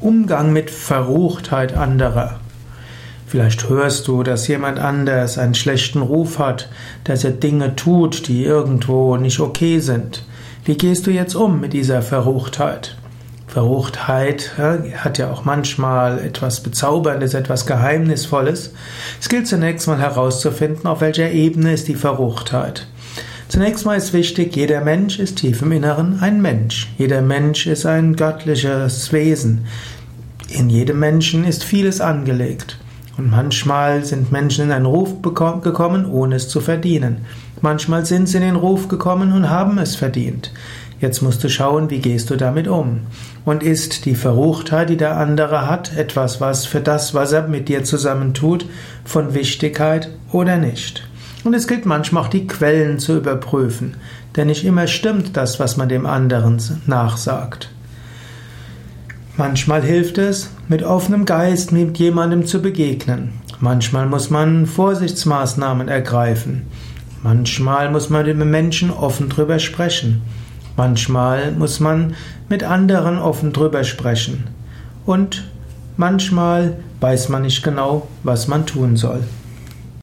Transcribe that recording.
Umgang mit Verruchtheit anderer. Vielleicht hörst du, dass jemand anders einen schlechten Ruf hat, dass er Dinge tut, die irgendwo nicht okay sind. Wie gehst du jetzt um mit dieser Verruchtheit? Verruchtheit hat ja auch manchmal etwas Bezauberndes, etwas Geheimnisvolles. Es gilt zunächst mal herauszufinden, auf welcher Ebene ist die Verruchtheit. Zunächst mal ist wichtig, jeder Mensch ist tief im Inneren ein Mensch. Jeder Mensch ist ein göttliches Wesen. In jedem Menschen ist vieles angelegt. Und manchmal sind Menschen in einen Ruf gekommen, ohne es zu verdienen. Manchmal sind sie in den Ruf gekommen und haben es verdient. Jetzt musst du schauen, wie gehst du damit um. Und ist die Verruchtheit, die der andere hat, etwas, was für das, was er mit dir zusammen tut, von Wichtigkeit oder nicht? Und es gilt manchmal auch die Quellen zu überprüfen, denn nicht immer stimmt das, was man dem anderen nachsagt. Manchmal hilft es, mit offenem Geist mit jemandem zu begegnen. Manchmal muss man Vorsichtsmaßnahmen ergreifen. Manchmal muss man mit Menschen offen drüber sprechen. Manchmal muss man mit anderen offen drüber sprechen. Und manchmal weiß man nicht genau, was man tun soll.